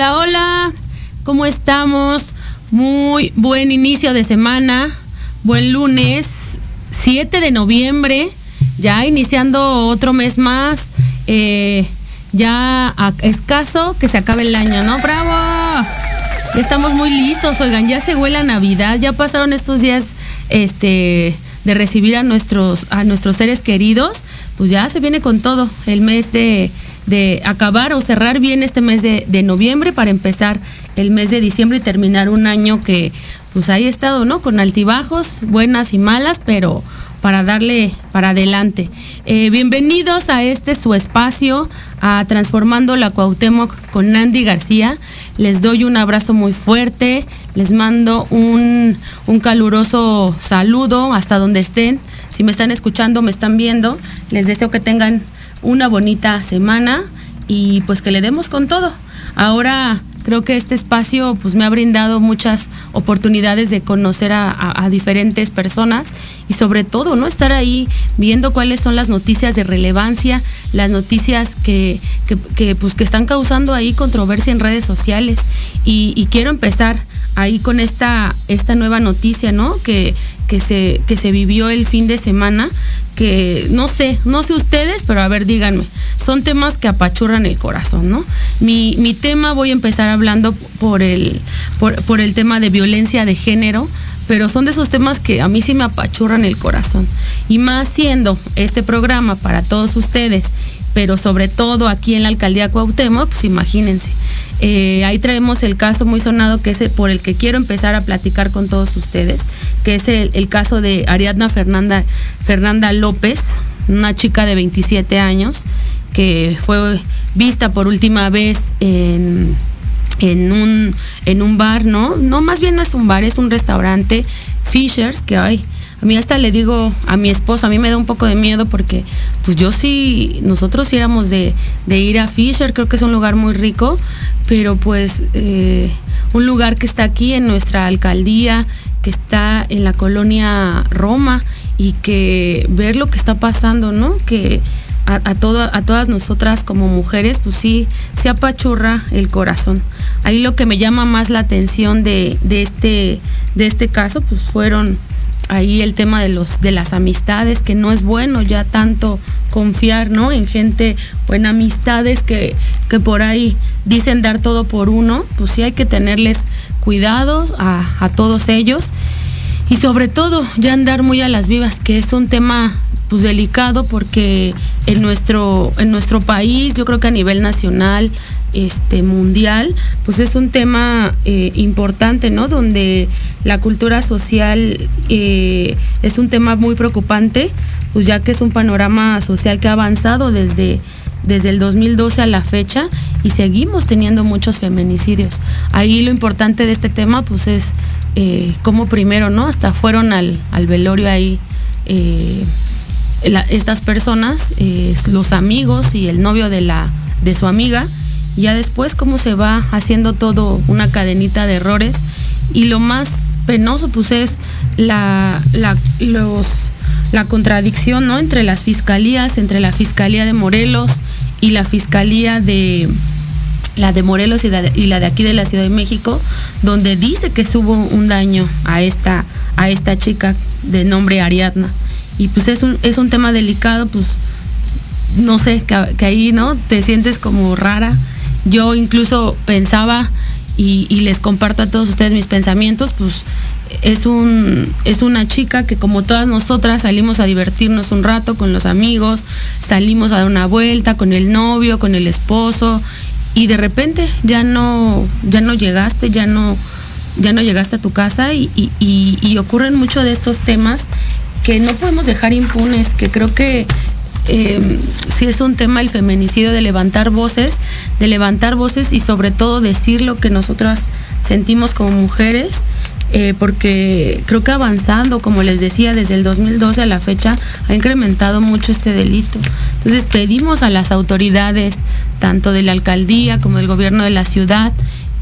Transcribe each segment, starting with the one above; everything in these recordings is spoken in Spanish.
Hola, hola. ¿Cómo estamos? Muy buen inicio de semana. Buen lunes, 7 de noviembre. Ya iniciando otro mes más. Eh, ya a escaso que se acabe el año, ¿no? ¡Bravo! Estamos muy listos, oigan, ya se huele a Navidad, ya pasaron estos días este, de recibir a nuestros, a nuestros seres queridos, pues ya se viene con todo el mes de, de acabar o cerrar bien este mes de, noviembre para empezar el mes de diciembre y terminar un año que pues ahí estado, ¿no? Con altibajos, buenas y malas, pero para darle para adelante. Eh, bienvenidos a este su espacio, a Transformando la Cuauhtémoc con Nandy García. Les doy un abrazo muy fuerte, les mando un, un caluroso saludo hasta donde estén. Si me están escuchando, me están viendo, les deseo que tengan una bonita semana y pues que le demos con todo. Ahora creo que este espacio pues me ha brindado muchas oportunidades de conocer a, diferentes personas y sobre todo no estar ahí viendo cuáles son las noticias de relevancia las noticias que, que, pues que están causando ahí controversia en redes sociales y quiero empezar ahí con esta esta nueva noticia no que que se que se vivió el fin de semana que no sé, no sé ustedes, pero a ver, díganme, son temas que apachurran el corazón, ¿no? Mi, mi tema voy a empezar hablando por el, por, por, el tema de violencia de género, pero son de esos temas que a mí sí me apachurran el corazón. Y más siendo este programa para todos ustedes, pero sobre todo aquí en la alcaldía Cuauhtémoc, pues imagínense. Eh, ahí traemos el caso muy sonado que es el por el que quiero empezar a platicar con todos ustedes, que es el, el caso de Ariadna Fernanda, Fernanda López, una chica de 27 años que fue vista por última vez en, en, un, en un bar, ¿no? No, más bien no es un bar, es un restaurante, Fishers, que hay. A mí hasta le digo a mi esposo, a mí me da un poco de miedo porque pues yo sí, nosotros éramos de, ir a Fisher, creo que es un lugar muy rico, pero pues eh, un lugar que está aquí en nuestra alcaldía, que está en la colonia Roma y que ver lo que está pasando, ¿no? Que a, a, a todas nosotras como mujeres, pues sí, se apachurra el corazón. Ahí lo que me llama más la atención de, de, este, de este caso, pues fueron ahí el tema de los de las amistades que no es bueno ya tanto confiar no en gente o en amistades que, que por ahí dicen dar todo por uno pues sí hay que tenerles cuidados a, a todos ellos. Y sobre todo ya andar muy a las vivas que es un tema pues delicado porque en nuestro en nuestro país yo creo que a nivel nacional este mundial pues es un tema eh, importante no donde la cultura social eh, es un tema muy preocupante pues ya que es un panorama social que ha avanzado desde desde el 2012 a la fecha y seguimos teniendo muchos feminicidios. Ahí lo importante de este tema pues es eh, como primero, ¿no? Hasta fueron al, al velorio ahí estas personas, los amigos y el novio de, la, de su amiga, ya después cómo se va haciendo todo una cadenita de errores. Y lo más penoso pues es la, la, los, la contradicción ¿no? entre las fiscalías, entre la Fiscalía de Morelos y la Fiscalía de la de Morelos y, la de aquí de la Ciudad de México, donde dice que hubo un daño a esta, a esta chica de nombre Ariadna. Y pues es un, es un tema delicado, pues no sé, que, ahí, ¿no? Te sientes como rara. Yo incluso pensaba y, les comparto a todos ustedes mis pensamientos, pues es, un, es una chica que como todas nosotras salimos a divertirnos un rato con los amigos, salimos a dar una vuelta con el novio, con el esposo y de repente ya no, ya no llegaste, ya no, ya no llegaste a tu casa y, y ocurren mucho de estos temas que no podemos dejar impunes, que creo que eh, sí es un tema el feminicidio de levantar voces, de levantar voces y sobre todo decir lo que nosotras sentimos como mujeres. Eh, porque creo que avanzando, como les decía, desde el 2012 a la fecha ha incrementado mucho este delito. Entonces pedimos a las autoridades, tanto de la alcaldía como del gobierno de la ciudad,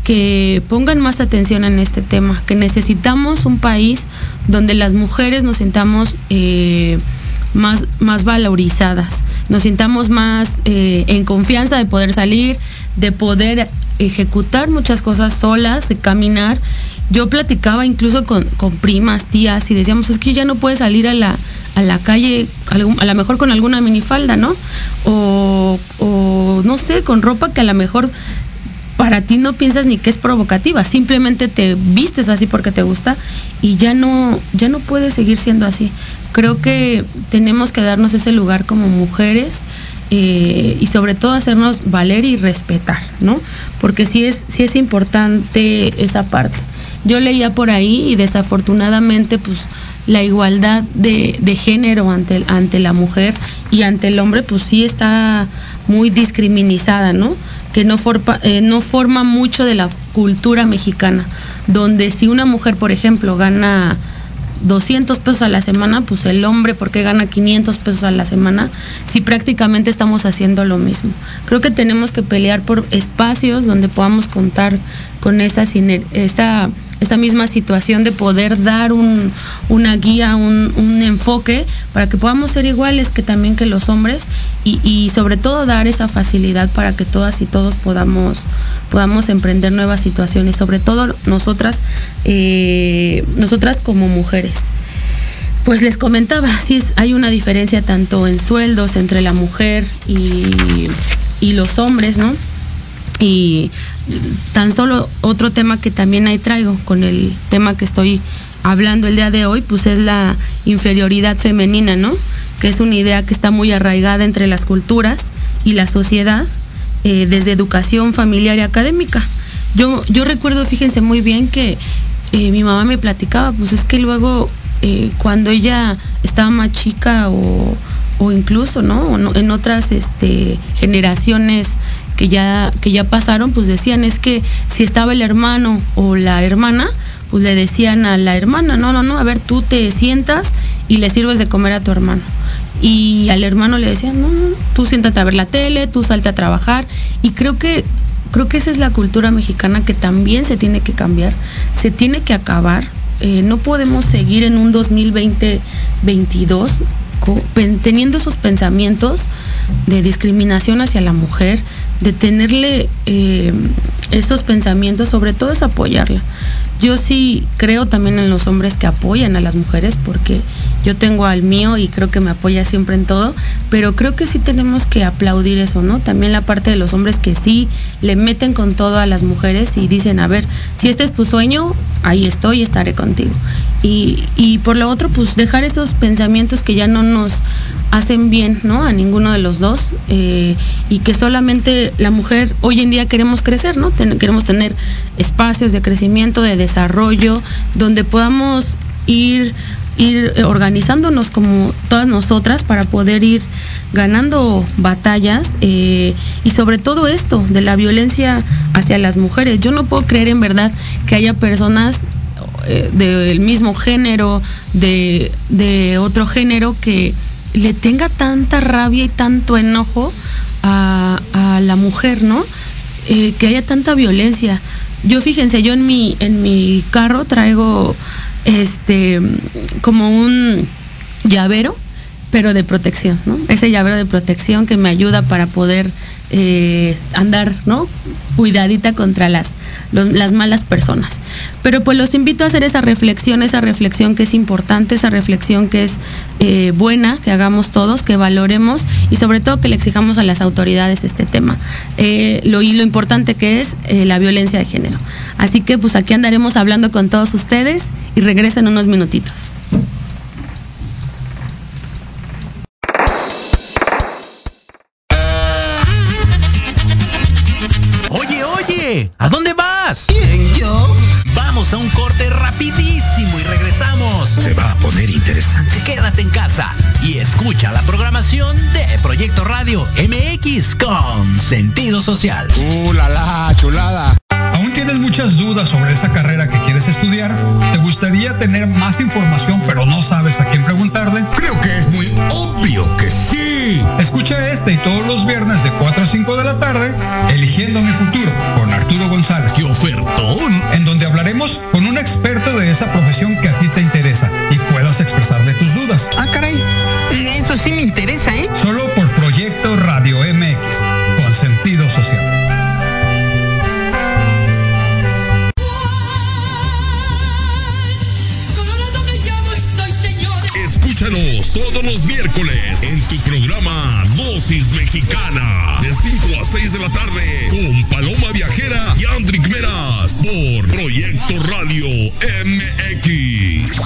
que pongan más atención en este tema, que necesitamos un país donde las mujeres nos sintamos eh, más, más valorizadas, nos sintamos más eh, en confianza de poder salir, de poder ejecutar muchas cosas solas, de caminar. Yo platicaba incluso con, primas, tías, y decíamos, es que ya no puedes salir a la, a la calle, a lo mejor con alguna minifalda, ¿no? O, o no sé, con ropa que a lo mejor para ti no piensas ni que es provocativa, simplemente te vistes así porque te gusta y ya no, ya no puedes seguir siendo así. Creo que tenemos que darnos ese lugar como mujeres eh, y sobre todo hacernos valer y respetar, ¿no? Porque sí es, sí es importante esa parte. Yo leía por ahí y desafortunadamente pues la igualdad de, género ante, ante la mujer y ante el hombre pues sí está muy discriminizada, ¿no? Que no, forma, eh, no forma mucho de la cultura mexicana, donde si una mujer, por ejemplo, gana 200 pesos a la semana, pues el hombre, ¿por qué gana 500 pesos a la semana? Si prácticamente estamos haciendo lo mismo. Creo que tenemos que pelear por espacios donde podamos contar con esa, esta esta misma situación de poder dar un, una guía, un, enfoque para que podamos ser iguales que también que los hombres y, sobre todo dar esa facilidad para que todas y todos podamos, podamos emprender nuevas situaciones, sobre todo nosotras, eh, nosotras como mujeres. Pues les comentaba, sí hay una diferencia tanto en sueldos entre la mujer y, y los hombres, ¿no? Y tan solo otro tema que también ahí traigo con el tema que estoy hablando el día de hoy, pues es la inferioridad femenina, ¿no? Que es una idea que está muy arraigada entre las culturas y la sociedad eh, desde educación familiar y académica. Yo, yo recuerdo, fíjense muy bien que eh, mi mamá me platicaba, pues es que luego eh, cuando ella estaba más chica o, o incluso, ¿no? En otras este, generaciones que ya, que ya pasaron, pues decían es que si estaba el hermano o la hermana, pues le decían a la hermana, no, no, no, a ver, tú te sientas y le sirves de comer a tu hermano. Y al hermano le decían, no, no, tú siéntate a ver la tele, tú salte a trabajar. Y creo que, creo que esa es la cultura mexicana que también se tiene que cambiar, se tiene que acabar. Eh, no podemos seguir en un 2020-22 teniendo esos pensamientos de discriminación hacia la mujer, de tenerle eh, esos pensamientos, sobre todo es apoyarla. Yo sí creo también en los hombres que apoyan a las mujeres porque yo tengo al mío y creo que me apoya siempre en todo, pero creo que sí tenemos que aplaudir eso, ¿no? También la parte de los hombres que sí le meten con todo a las mujeres y dicen, a ver, si este es tu sueño, ahí estoy, estaré contigo. Y, y por lo otro, pues dejar esos pensamientos que ya no nos hacen bien, ¿no? A ninguno de los dos eh, y que solamente la mujer hoy en día queremos crecer, ¿no? queremos tener espacios de crecimiento, de desarrollo, donde podamos ir ir organizándonos como todas nosotras para poder ir ganando batallas eh, y sobre todo esto de la violencia hacia las mujeres. Yo no puedo creer en verdad que haya personas eh, del mismo género, de, de otro género que le tenga tanta rabia y tanto enojo a, la mujer, ¿no? Eh, que haya tanta violencia. Yo fíjense, yo en mi, en mi carro traigo este como un llavero, pero de protección, ¿no? Ese llavero de protección que me ayuda para poder eh, andar, ¿no? Cuidadita contra las, las malas personas. Pero pues los invito a hacer esa reflexión, esa reflexión que es importante, esa reflexión que es eh, buena, que hagamos todos, que valoremos y sobre todo que le exijamos a las autoridades este tema. Eh, lo, y lo importante que es la violencia de género. Así que pues aquí andaremos hablando con todos ustedes y regreso en unos minutitos. Oye, ¿a dónde vas? ¿Quién, yo? Vamos a un corte rapidísimo y regresamos. Se va a poner interesante. Quédate en casa y escucha la programación de Proyecto Radio MX con sentido social. ¡Uh, la, la chulada! ¿Aún tienes muchas dudas sobre esa carrera que quieres estudiar? ¿Te gustaría tener más información pero no sabes a quién preguntarle? Creo que es muy obvio que sí. Escucha este y todos los viernes de 4 a 5 de la tarde, Eligiendo mi futuro, González. ¡Qué ofertón! En donde hablaremos con un experto de esa profesión en tu programa Dosis Mexicana de 5 a 6 de la tarde con Paloma Viajera y Andrick Meras por Proyecto Radio MX.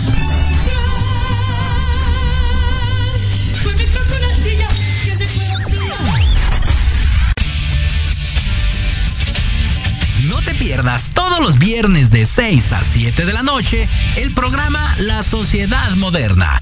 No te pierdas todos los viernes de 6 a 7 de la noche el programa La Sociedad Moderna,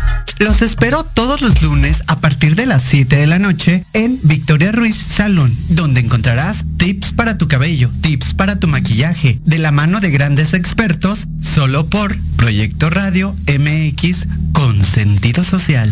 Los espero todos los lunes a partir de las 7 de la noche en Victoria Ruiz Salón, donde encontrarás tips para tu cabello, tips para tu maquillaje, de la mano de grandes expertos, solo por Proyecto Radio MX con sentido social.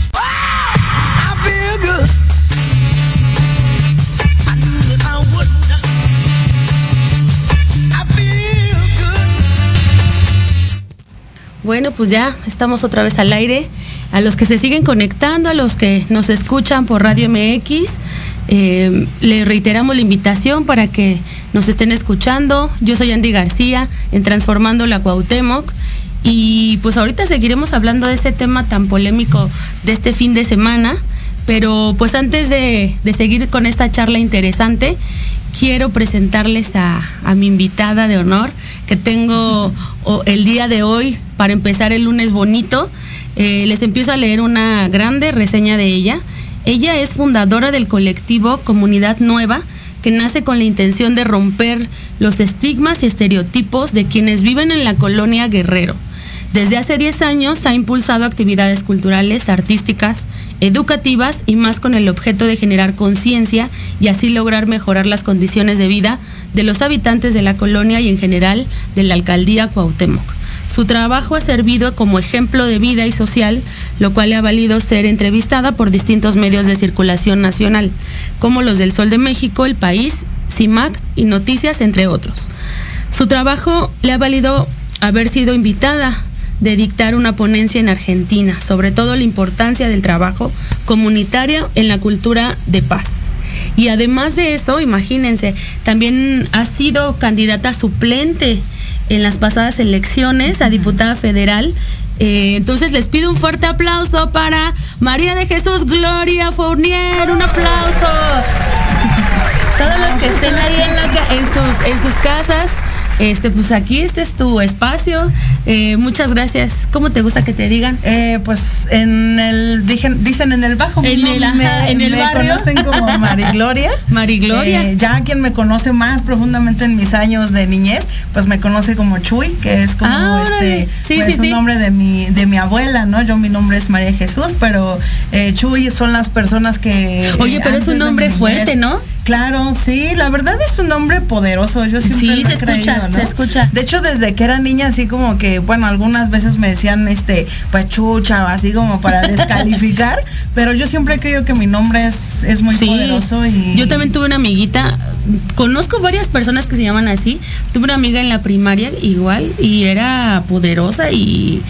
Bueno, pues ya estamos otra vez al aire. A los que se siguen conectando, a los que nos escuchan por Radio MX, eh, les reiteramos la invitación para que nos estén escuchando. Yo soy Andy García en Transformando la Cuauhtémoc. Y pues ahorita seguiremos hablando de ese tema tan polémico de este fin de semana. Pero pues antes de, de seguir con esta charla interesante, quiero presentarles a, a mi invitada de honor que tengo el día de hoy para empezar el lunes bonito. Eh, les empiezo a leer una grande reseña de ella. Ella es fundadora del colectivo Comunidad Nueva, que nace con la intención de romper los estigmas y estereotipos de quienes viven en la colonia Guerrero. Desde hace 10 años ha impulsado actividades culturales, artísticas, educativas y más con el objeto de generar conciencia y así lograr mejorar las condiciones de vida de los habitantes de la colonia y en general de la alcaldía Cuauhtémoc. Su trabajo ha servido como ejemplo de vida y social, lo cual le ha valido ser entrevistada por distintos medios de circulación nacional, como los del Sol de México, El País, CIMAC y Noticias, entre otros. Su trabajo le ha valido haber sido invitada de dictar una ponencia en Argentina, sobre todo la importancia del trabajo comunitario en la cultura de paz. Y además de eso, imagínense, también ha sido candidata suplente en las pasadas elecciones a diputada federal. Eh, entonces les pido un fuerte aplauso para María de Jesús Gloria Fournier. Un aplauso. Todos los que estén ahí en, sus, en sus casas, este, pues aquí este es tu espacio. Eh, muchas gracias. ¿Cómo te gusta que te digan? Eh, pues en el dicen, dicen en el bajo En el, me, en el me barrio. conocen como Mari Gloria. Mari Gloria. Eh, ya quien me conoce más profundamente en mis años de niñez, pues me conoce como Chuy, que es como Ah, este Sí, pues, sí, un sí. nombre de mi de mi abuela, ¿no? Yo mi nombre es María Jesús, pero eh, Chuy son las personas que Oye, pero es un nombre fuerte, ¿no? Claro, sí, la verdad es un nombre poderoso, yo siempre Sí, lo se he escucha, creído, ¿no? se escucha. De hecho, desde que era niña, así como que, bueno, algunas veces me decían, este, pues chucha, o así como para descalificar, pero yo siempre he creído que mi nombre es, es muy Sí. poderoso y... Yo también tuve una amiguita, conozco varias personas que se llaman así. Tuve una amiga en la primaria igual y era poderosa y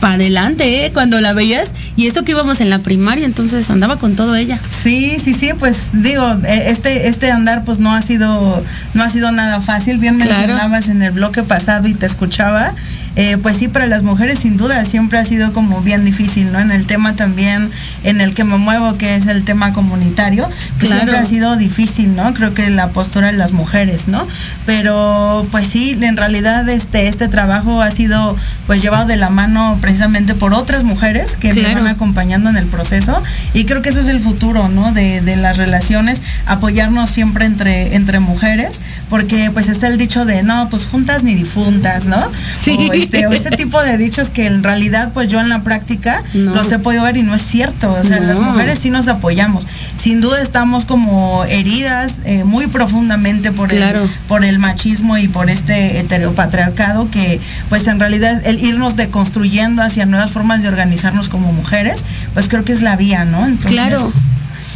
para adelante, ¿eh? Cuando la veías y eso que íbamos en la primaria, entonces andaba con todo ella. Sí, sí, sí, pues digo, eh, este, este andar pues no ha sido, no ha sido nada fácil. Bien Claro. mencionabas en el bloque pasado y te escuchaba. eh, pues sí, para las mujeres sin duda siempre ha sido como bien difícil, ¿no? En el tema también en el que me muevo, que es el tema comunitario, pues Claro. siempre ha sido difícil, ¿no? Creo que la postura de las mujeres, ¿no? Pero pues sí, en realidad este, este trabajo ha sido pues llevado de la mano precisamente por otras mujeres que Claro. Acompañando en el proceso y creo que eso es el futuro, ¿no? De, de las relaciones, apoyarnos siempre entre, entre mujeres, porque pues está el dicho de no, pues juntas ni difuntas, ¿no? Sí. O este, o este tipo de dichos que en realidad pues yo en la práctica No. los he podido ver y no es cierto, o sea, No. las mujeres sí nos apoyamos. Sin duda estamos como heridas eh, muy profundamente por, Claro. el, por el machismo y por este heteropatriarcado que pues en realidad el irnos deconstruyendo hacia nuevas formas de organizarnos como mujeres, pues creo que es la vía, ¿no? Entonces.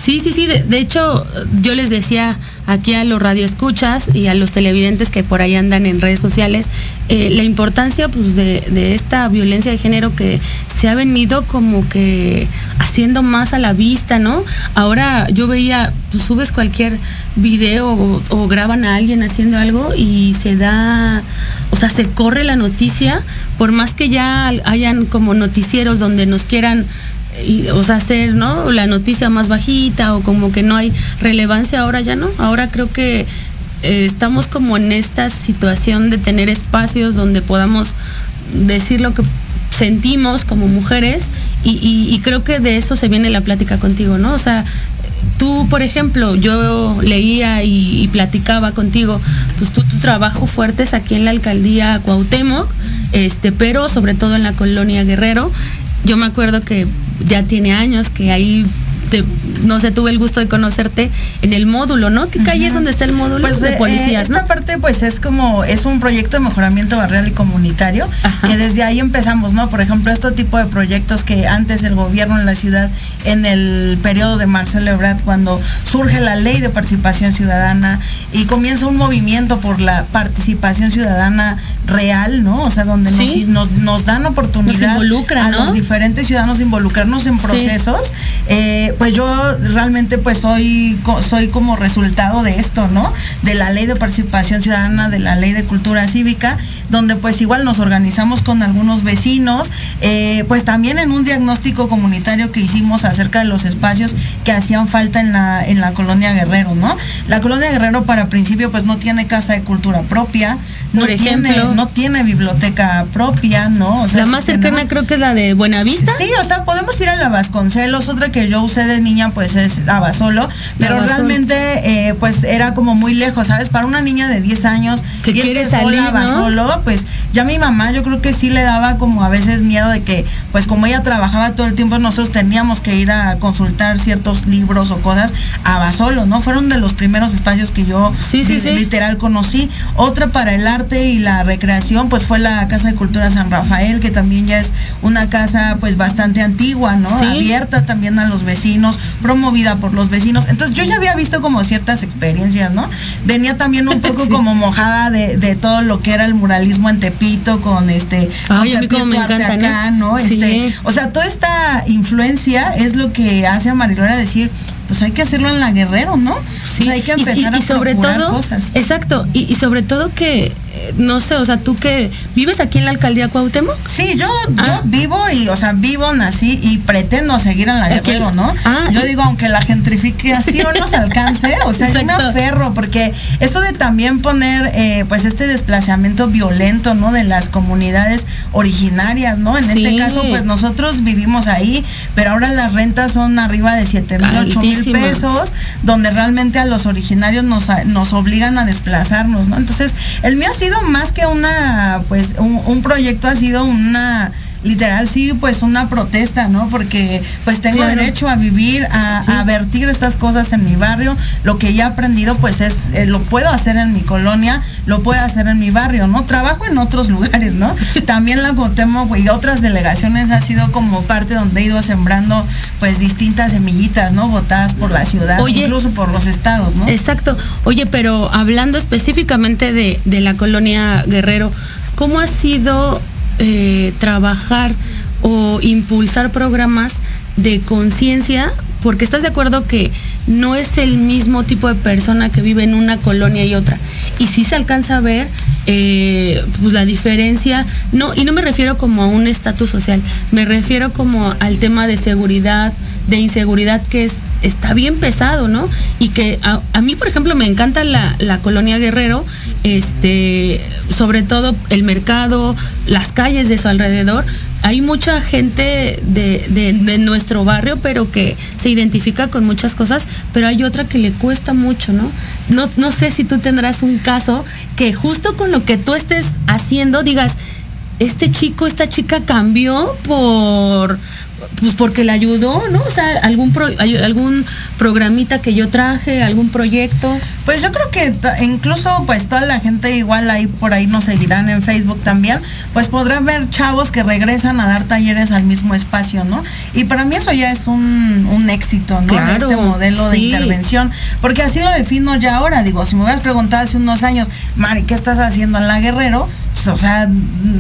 Sí, sí, sí. De, hecho, yo les decía aquí a los radioescuchas y a los televidentes que por ahí andan en redes sociales, eh, la importancia pues de, de esta violencia de género que se ha venido como que haciendo más a la vista, ¿no? Ahora yo veía, tú subes cualquier video o, o graban a alguien haciendo algo y se da, o sea, se corre la noticia, por más que ya hayan como noticieros donde nos quieran o sea, hacer, ¿no? La noticia más bajita o como que no hay relevancia ahora ya no. Ahora creo que eh, estamos como en esta situación de tener espacios donde podamos decir lo que sentimos como mujeres y creo que de eso se viene la plática contigo, ¿no? O sea, tú, por ejemplo, yo leía y, y platicaba contigo, pues tú, tu trabajo fuerte es aquí en la alcaldía Cuauhtémoc, este, pero sobre todo en la colonia Guerrero. Yo me acuerdo que ya tiene años que ahí te- no sé, tuve el gusto de conocerte en el módulo, ¿no? ¿Qué calle es donde está el módulo Pues de eh, policías, esta no? parte pues es como, es un proyecto de mejoramiento barrial y comunitario, Ajá. que desde ahí empezamos, ¿no? Por ejemplo, este tipo de proyectos que antes el gobierno en la ciudad, en el periodo de Marcelo Ebrard, cuando surge la ley de participación ciudadana y comienza un movimiento por la participación ciudadana real, ¿no? O sea, donde nos- Sí. nos, nos, dan oportunidad Nos a ¿no? los diferentes ciudadanos involucrarnos en Sí. procesos, eh, pues yo realmente pues soy, soy como resultado de esto, ¿no? De la ley de participación ciudadana, de la ley de cultura cívica, donde pues igual nos organizamos con algunos vecinos, eh, pues también en un diagnóstico comunitario que hicimos acerca de los espacios que hacían falta en la, en la colonia Guerrero, ¿no? La colonia Guerrero para principio pues no tiene casa de cultura propia, no, Por ejemplo. tiene, no tiene biblioteca propia, ¿no? O sea, La más cercana creo que es la de Buenavista. Sí, o sea, podemos ir a la Vasconcelos, otra que yo usé de niña pues es Abasolo, pero realmente eh, pues era como muy lejos, ¿sabes? Para una niña de 10 años Que quiere salir. Abasolo, pues ya mi mamá yo creo que sí le daba como a veces miedo de que pues como ella trabajaba todo el tiempo nosotros teníamos que ir a consultar ciertos libros o cosas a Abasolo, ¿no? Fueron de los primeros espacios que yo Sí, sí, li- sí. literal conocí. Otra para el arte y la recreación pues fue la Casa de Cultura San Rafael, que también ya es una casa pues bastante antigua, ¿no? Abierta también a los vecinos, promovida por los vecinos. Entonces yo ya había visto como ciertas experiencias, ¿no? Venía también un poco Sí. como mojada de, de todo lo que era el muralismo en Tepito con este Ay, a como me encanta, ¿no? acá, ¿no? Sí. Este, o sea, toda esta influencia es lo que hace a Marilora decir, pues hay que hacerlo en la Guerrero, ¿no? Sí. hay que empezar y, sobre todo, cosas. Exacto, y, sobre todo que, eh, no sé, o sea, tú que vives aquí en la alcaldía Cuauhtémoc. Sí, yo, ah. vivo y, o sea, vivo, nací y pretendo seguir en la Guerrero, ¿no? Ah, yo digo, aunque la gentrificación nos alcance, o sea, yo me aferro, porque eso de también poner, eh, pues, este desplazamiento violento, ¿no? De las comunidades originarias, ¿no? En este caso, pues nosotros vivimos ahí, pero ahora las rentas son arriba de 7 mil, 8 mil pesos, donde realmente a los originarios nos, nos obligan a desplazarnos, ¿no? Entonces, el mío ha sido más que una, pues, un proyecto, ha sido una literal sí, pues una protesta, ¿no? Porque pues tengo derecho a vivir, a, vertir estas cosas en mi barrio. Lo que ya he aprendido pues es, eh, lo puedo hacer en mi colonia, lo puedo hacer en mi barrio, ¿no? Trabajo en otros lugares, ¿no? También la Gotemo y otras delegaciones ha sido como parte donde he ido sembrando pues distintas semillitas, ¿no? Votadas por la ciudad, incluso por los estados, ¿no? Exacto. Oye, pero hablando específicamente de, de la colonia Guerrero, ¿cómo ha sido eh, trabajar o impulsar programas de conciencia, porque estás de acuerdo que no es el mismo tipo de persona que vive en una colonia y otra. Y si se alcanza a ver eh, pues la diferencia, no, y no me refiero como a un estatus social, me refiero como al tema de seguridad, de inseguridad que es está bien pesado, ¿no? Y que a, mí, por ejemplo, me encanta la, la, colonia Guerrero, este, sobre todo el mercado, las calles de su alrededor. Hay mucha gente de, de, nuestro barrio, pero que se identifica con muchas cosas, pero hay otra que le cuesta mucho, ¿no? No, no sé si tú tendrás un caso que justo con lo que tú estés haciendo digas, este chico, esta chica cambió por pues porque le ayudó, ¿no? O sea, algún algún programita que yo traje, algún proyecto. Pues yo creo que incluso pues toda la gente igual ahí por ahí nos seguirán en Facebook también, pues podrán ver chavos que regresan a dar talleres al mismo espacio, ¿no? Y para mí eso ya es un, un éxito, ¿no? Claro, este modelo de intervención, porque así lo defino ya ahora, digo, si me hubieras preguntado hace unos años, Mari, ¿qué estás haciendo en la Guerrero? Pues, o sea,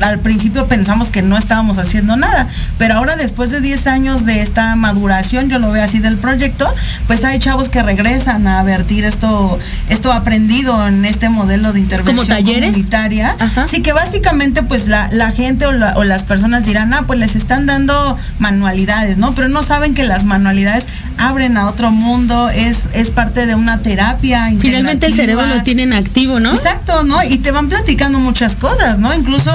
al principio pensamos que no estábamos haciendo nada, pero ahora después de 10 años de esta maduración, yo lo veo así del proyecto, pues hay chavos que regresan a vertir esto, esto aprendido en este modelo de intervención comunitaria. Sí, que básicamente pues la, gente o, las personas dirán, ah, pues les están dando manualidades, ¿no? Pero no saben que las manualidades abren a otro mundo, es, es parte de una terapia. Finalmente el cerebro lo tienen activo, ¿no? Exacto, ¿no? Y te van platicando muchas cosas, ¿no? Incluso,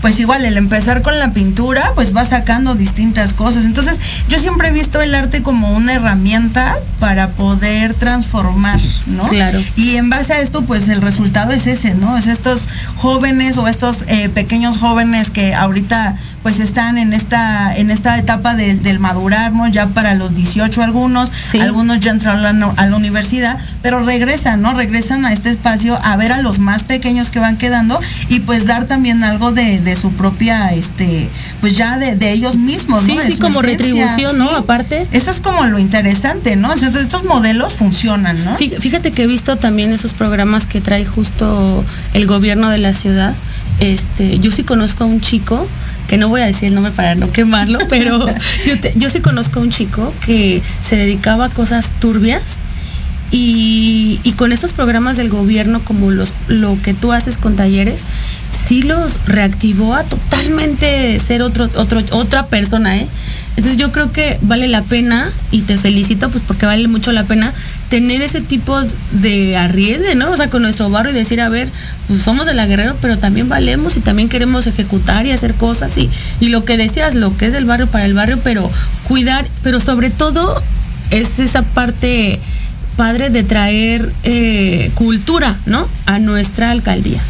pues igual, el empezar con la pintura, pues va sacando distintas cosas. Entonces, yo siempre he visto el arte como una herramienta para poder transformar, ¿no? Claro. Y en base a esto, pues el resultado es ese, ¿no? Es estos jóvenes o estos eh, pequeños jóvenes que ahorita pues están en esta, en esta etapa del madurar, ¿no? Ya para los 18 algunos, algunos ya entraron a la, universidad, pero regresan, ¿no? Regresan a este espacio a ver a los más pequeños que van quedando y pues dar también algo de, su propia, este, pues ya de, ellos mismos, ¿no? Sí, como retribución, ¿no? Aparte. Eso es como lo interesante, ¿no? Entonces estos modelos funcionan, ¿no? Fíjate que he visto también esos programas que trae justo el gobierno de la ciudad. Este, yo sí conozco a un chico que no voy a decir el nombre para no quemarlo, pero yo, sí conozco a un chico que se dedicaba a cosas turbias y, con estos programas del gobierno como los, lo que tú haces con talleres, sí los reactivó a totalmente ser otro, otro, otra persona, ¿eh? Entonces yo creo que vale la pena, y te felicito pues porque vale mucho la pena tener ese tipo de arriesgue, ¿no? O sea, con nuestro barrio y decir, a ver, pues somos de la Guerrero, pero también valemos y también queremos ejecutar y hacer cosas y, y lo que decías, lo que es del barrio para el barrio, pero cuidar, pero sobre todo es esa parte padre de traer eh, cultura, ¿no? A nuestra alcaldía.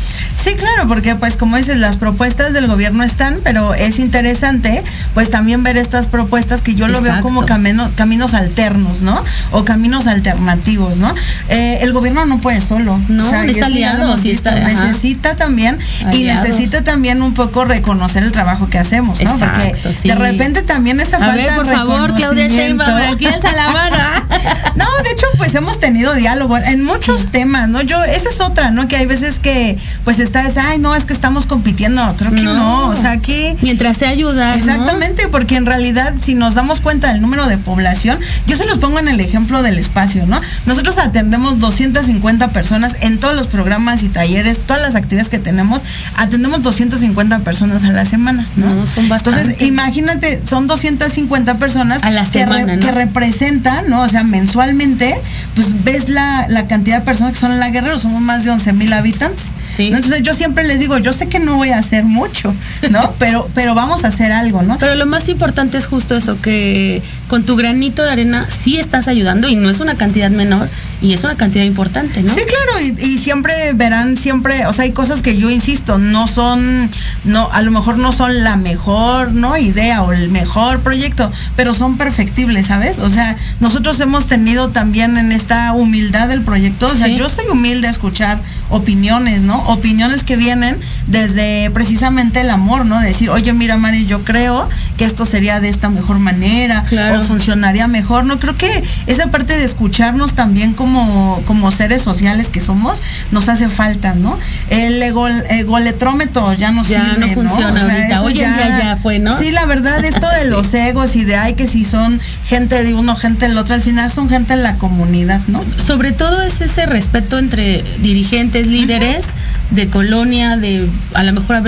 Sí, claro, porque pues como dices, las propuestas del gobierno están, pero es interesante pues también ver estas propuestas que yo lo veo como caminos, caminos alternos, ¿no? O caminos alternativos, ¿no? Eh, el gobierno no puede solo. No, está aliado, necesita también y necesita también un poco reconocer el trabajo que hacemos, ¿no? porque de repente también esa falta ver, por favor, Claudia Sheinbaum, aquí la mano. no, de hecho pues hemos tenido diálogo en muchos temas, ¿no? Yo esa es otra, ¿no? Que hay veces que pues está ese, ay, no, es que estamos compitiendo. Creo que no, o sea, que... Mientras se ayuda. Exactamente, porque en realidad, si nos damos cuenta del número de población, yo se los pongo en el ejemplo del espacio, ¿no? Nosotros atendemos 250 personas en todos los programas y talleres, todas las actividades que tenemos, atendemos 250 personas a la semana, ¿no? son bastantes. Entonces, imagínate, son 250 personas a la semana, que, representan, ¿no? O sea, mensualmente, pues ves la, la cantidad de personas que son en la Guerrero, somos más de 11 mil habitantes. Entonces yo siempre les digo, yo sé que no voy a hacer mucho, ¿no? pero, pero vamos a hacer algo, ¿no? Pero lo más importante es justo eso, que con tu granito de arena sí estás ayudando y no es una cantidad menor y es una cantidad importante, ¿no? Sí, claro, y, siempre verán, siempre, o sea, hay cosas que yo insisto, no son, no, a lo mejor no son la mejor, ¿no? Idea o el mejor proyecto, pero son perfectibles, ¿sabes? O sea, nosotros hemos tenido también en esta humildad del proyecto, o sea, yo soy humilde a escuchar opiniones, ¿no? Opiniones que vienen desde precisamente el amor, ¿no? decir, oye, mira, Mari, yo creo que esto sería de esta mejor manera o funcionaría mejor, ¿no? Creo que esa parte de escucharnos también como, como seres sociales que somos, nos hace falta, ¿no? El egoletrómetro ya no ya sirve, no funciona ahorita. Hoy en día ya fue, ¿no? Sí, la verdad, esto de los egos y de ay que si son gente de uno, gente del otro, al final son gente en la comunidad, ¿no? Sobre todo es ese respeto entre dirigentes, líderes de colonia, de a lo mejor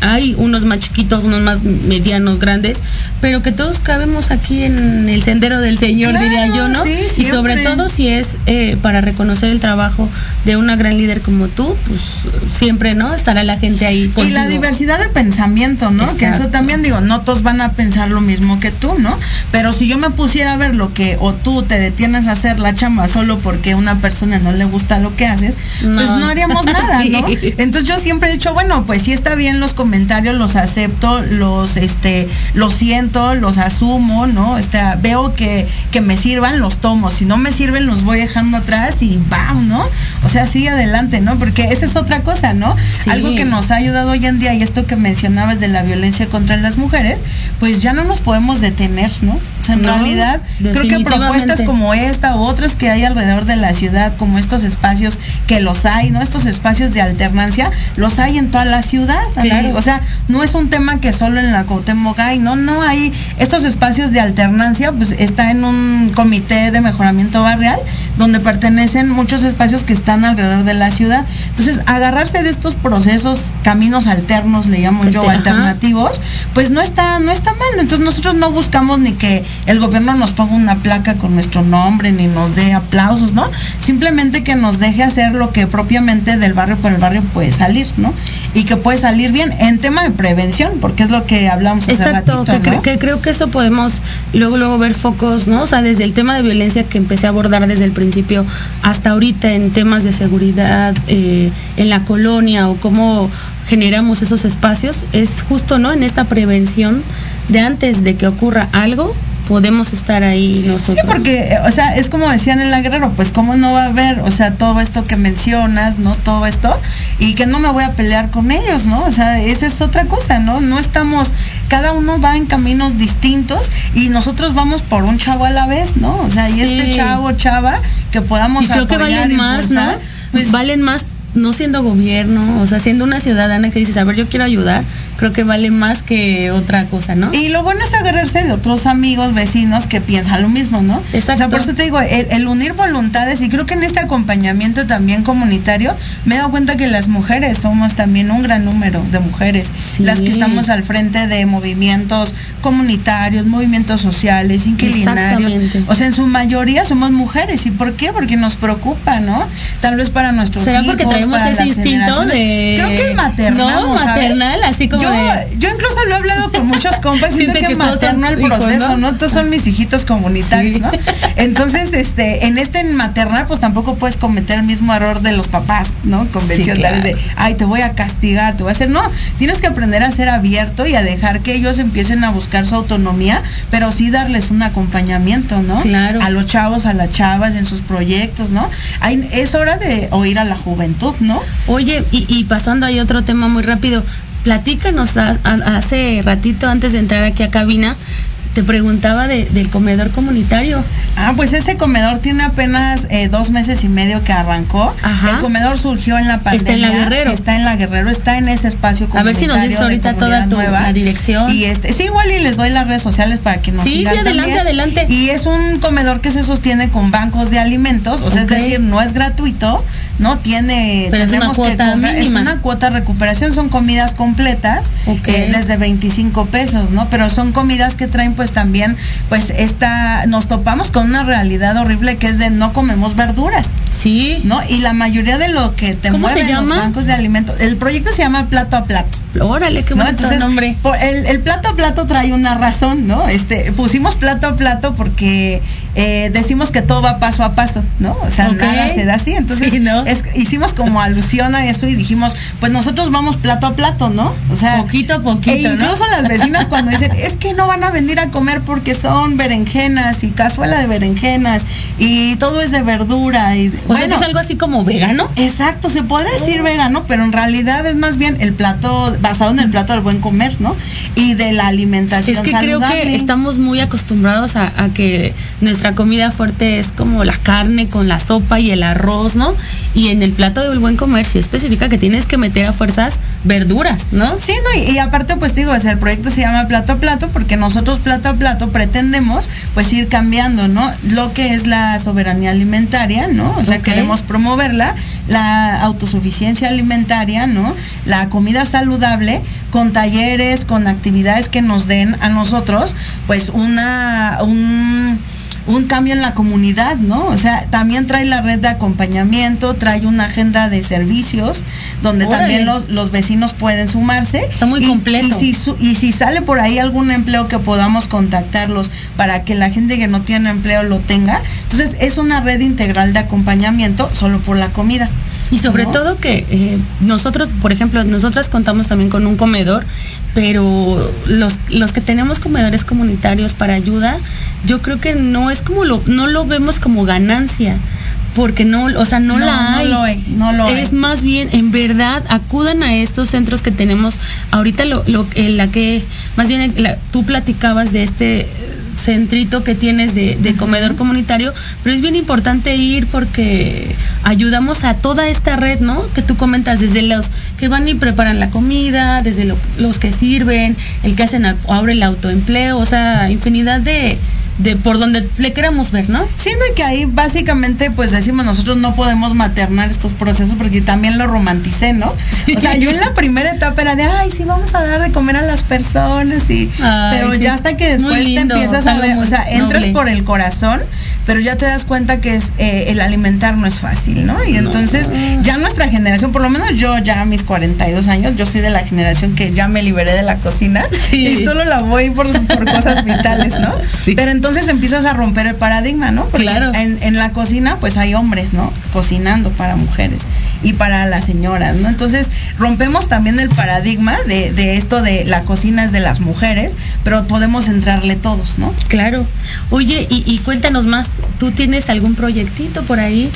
hay unos más chiquitos, unos más medianos, grandes, pero que todos cabemos aquí en el sendero del Señor, diría yo, ¿no? y sobre todo si es eh, para reconocer el trabajo de una gran líder como tú, pues siempre, ¿no? Estará la gente ahí. Y la diversidad de pensamiento, ¿no? Que eso también digo, no todos van a pensar lo mismo que tú, ¿no? Pero si yo me pusiera a ver lo que, o tú te detienes a hacer la chamba solo porque una persona no le gusta lo que haces, pues no haríamos nada, ¿no? Entonces yo siempre he dicho, bueno, pues sí está bien los comentarios, los acepto, los, este, los siento, los asumo, ¿no? Este, veo que, que me sirvan, los tomo. Si no me sirven, los voy dejando atrás y ¡bam! ¿no? O sea, sigue adelante, ¿no? Porque esa es otra cosa, ¿no? Algo que nos ha ayudado hoy en día, y esto que mencionabas de la violencia contra las mujeres, pues ya no nos podemos detener, ¿no? O sea, en realidad, creo que propuestas como esta u otras que hay alrededor de la ciudad, como estos espacios que los hay, ¿no? Estos espacios de alternancia, los hay en toda la ciudad. O sea, no es un tema que solo en la Cuauhtémoc hay, no, no, hay estos espacios de alternancia, pues está en un comité de mejoramiento barrial, donde pertenecen muchos espacios que están alrededor de la ciudad. Entonces, agarrarse de estos procesos, caminos alternos, le llamo yo, alternativos, pues no está, no está mal. Entonces nosotros no buscamos ni que el gobierno nos ponga una placa con nuestro nombre, ni nos dé aplausos, ¿no? Simplemente que nos deje hacer lo que propiamente del barrio por el barrio puede salir, ¿no? Y que puede salir bien en tema de prevención, porque es lo que hablamos hace Exacto, que, que creo que eso podemos luego, luego ver focos, ¿no? O sea, desde el tema de violencia que empecé a abordar desde el principio hasta ahorita en temas de seguridad eh, en la colonia o cómo generamos esos espacios, es justo, ¿no? En esta prevención de antes de que ocurra algo, podemos estar ahí nosotros. Sí, porque, o sea, es como decían en la Guerrero, pues cómo no va a haber, o sea, todo esto que mencionas, ¿no? Todo esto, y que no me voy a pelear con ellos, ¿no? O sea, esa es otra cosa, ¿no? No estamos, cada uno va en caminos distintos y nosotros vamos por un chavo a la vez, ¿no? O sea, y este chavo, chava, que podamos y creo que valen más, ¿no? Pues valen más no siendo gobierno, o sea, siendo una ciudadana que dices, a ver, yo quiero ayudar, creo que vale más que otra cosa, ¿no? Y lo bueno es agarrarse de otros amigos, vecinos que piensan lo mismo, ¿no? Exacto. O sea, por eso te digo, el, unir voluntades y creo que en este acompañamiento también comunitario me he dado cuenta que las mujeres somos también un gran número de mujeres, las que estamos al frente de movimientos comunitarios, movimientos sociales, inquilinarios. O sea, en su mayoría somos mujeres. ¿Y por qué? Porque nos preocupa, ¿no? Tal vez para nuestros hijos, porque traemos ese instinto de... Creo que maternal. No, maternal, así como yo, incluso lo he hablado con muchos compas, siento que, materno el proceso, ¿no? Todos son mis hijitos comunitarios, ¿no? Entonces, este, en este maternal, pues tampoco puedes cometer el mismo error de los papás, ¿no? Convencionales de, ay, te voy a castigar, te voy a hacer. No, tienes que aprender a ser abierto y a dejar que ellos empiecen a buscar su autonomía, pero sí darles un acompañamiento, ¿no? Claro. A los chavos, a las chavas en sus proyectos, ¿no? Hay, es hora de oír a la juventud, ¿no? Oye, y, y pasando ahí otro tema muy rápido, platícanos hace ratito antes de entrar aquí a cabina te preguntaba de, del comedor comunitario. Ah, pues ese comedor tiene apenas eh, dos meses y medio que arrancó. Ajá. El comedor surgió en la pandemia. Está en la Guerrero. Está en la Guerrero, está en ese espacio A ver si nos dices comunitario ahorita toda tu- Nueva. la dirección. Y este, sí, igual y les doy las redes sociales para que nos Sí, sigan sí, adelante, también. adelante. Y es un comedor que se sostiene con bancos de alimentos, o sea, es decir, no es gratuito, no tiene Pero es una tenemos que cuota comprar- mínima. Es una cuota de recuperación, son comidas completas Ok. eh, desde 25 pesos, ¿no? Pero son comidas que traen pues también pues esta nos topamos con una realidad horrible que es de no comemos verduras. Sí. ¿No? Y la mayoría de lo que te ¿Cómo se mueven los bancos de alimentos, el proyecto se llama Plato a Plato. Órale, qué ¿no? bonito Entonces, nombre. por- el, el plato a plato trae una razón, ¿no? Este, pusimos plato a plato porque eh, decimos que todo va paso a paso, ¿no? O sea, nada se da así. Entonces, Sí, ¿no? es- hicimos como alusión a eso y dijimos, pues nosotros vamos plato a plato, ¿no? O sea, Poquito a poquito, e incluso ¿no? las vecinas cuando dicen, es que no van a venir a comer porque son berenjenas y cazuela de berenjenas y todo es de verdura y O sea, que es algo así como vegano. Exacto, se podría decir vegano, pero en realidad es más bien el plato basado en el plato del buen comer, ¿no? Y de la alimentación Es que creo saludable. que estamos muy acostumbrados a, a que nuestra comida fuerte es como la carne con la sopa y el arroz, ¿no? Y en el plato del buen comer sí especifica que tienes que meter a fuerzas verduras, ¿no? Sí, no, y, y aparte pues digo, es el proyecto se llama Plato a Plato porque nosotros Plato a Plato pretendemos pues ir cambiando, ¿no? Lo que es la soberanía alimentaria, ¿no? O sea, queremos promoverla, la autosuficiencia alimentaria, ¿no? La comida saludable con talleres, con actividades que nos den a nosotros pues una un un cambio en la comunidad, ¿no? O sea, también trae la red de acompañamiento, trae una agenda de servicios donde Órale. también los, los vecinos pueden sumarse. Está muy Y- completo. Y si, su- y si sale por ahí algún empleo que podamos contactarlos para que la gente que no tiene empleo lo tenga, entonces es una red integral de acompañamiento solo por la comida. Y sobre ¿no? todo que eh, nosotros, por ejemplo, nosotras contamos también con un comedor, pero los, los que tenemos comedores comunitarios para ayuda, yo creo que no es como lo, no lo vemos como ganancia. Porque no, o sea, no, No, la no hay. lo hay, no lo es hay. más bien, en verdad, acudan a estos centros que tenemos. Ahorita lo, lo en la que, más bien la- tú platicabas de este eh, centrito que tienes de, de comedor comunitario, pero es bien importante ir porque ayudamos a toda esta red, ¿no? Que tú comentas, desde los que van y preparan la comida, desde lo- los que sirven, el que hacen, ahora el autoempleo, o sea, infinidad de, de por donde le queramos ver, ¿no? Siendo que ahí básicamente pues decimos nosotros no podemos maternar estos procesos porque también lo romanticé, ¿no? O sea, yo en la primera etapa era de, ay, sí, vamos a dar de comer a las personas y Ay, pero sí. ya hasta que después te empiezas a ver, o sea, entras noble. por el corazón, pero ya te das cuenta que es eh, el alimentar no es fácil, ¿no? Y entonces ya nuestra generación, por lo menos yo ya a mis 42 años, yo soy de la generación que ya me liberé de la cocina Sí. y solo la voy por, por cosas vitales, ¿no? Sí. Pero entonces empiezas a romper el paradigma, ¿no? Porque Claro. en, en la cocina pues hay hombres, ¿no? Cocinando para mujeres y para las señoras, ¿no? Entonces rompemos también el paradigma de, de esto de la cocina es de las mujeres, pero podemos entrarle todos, ¿no? Claro. Oye, y, y cuéntanos más, ¿tú tienes algún proyectito por ahí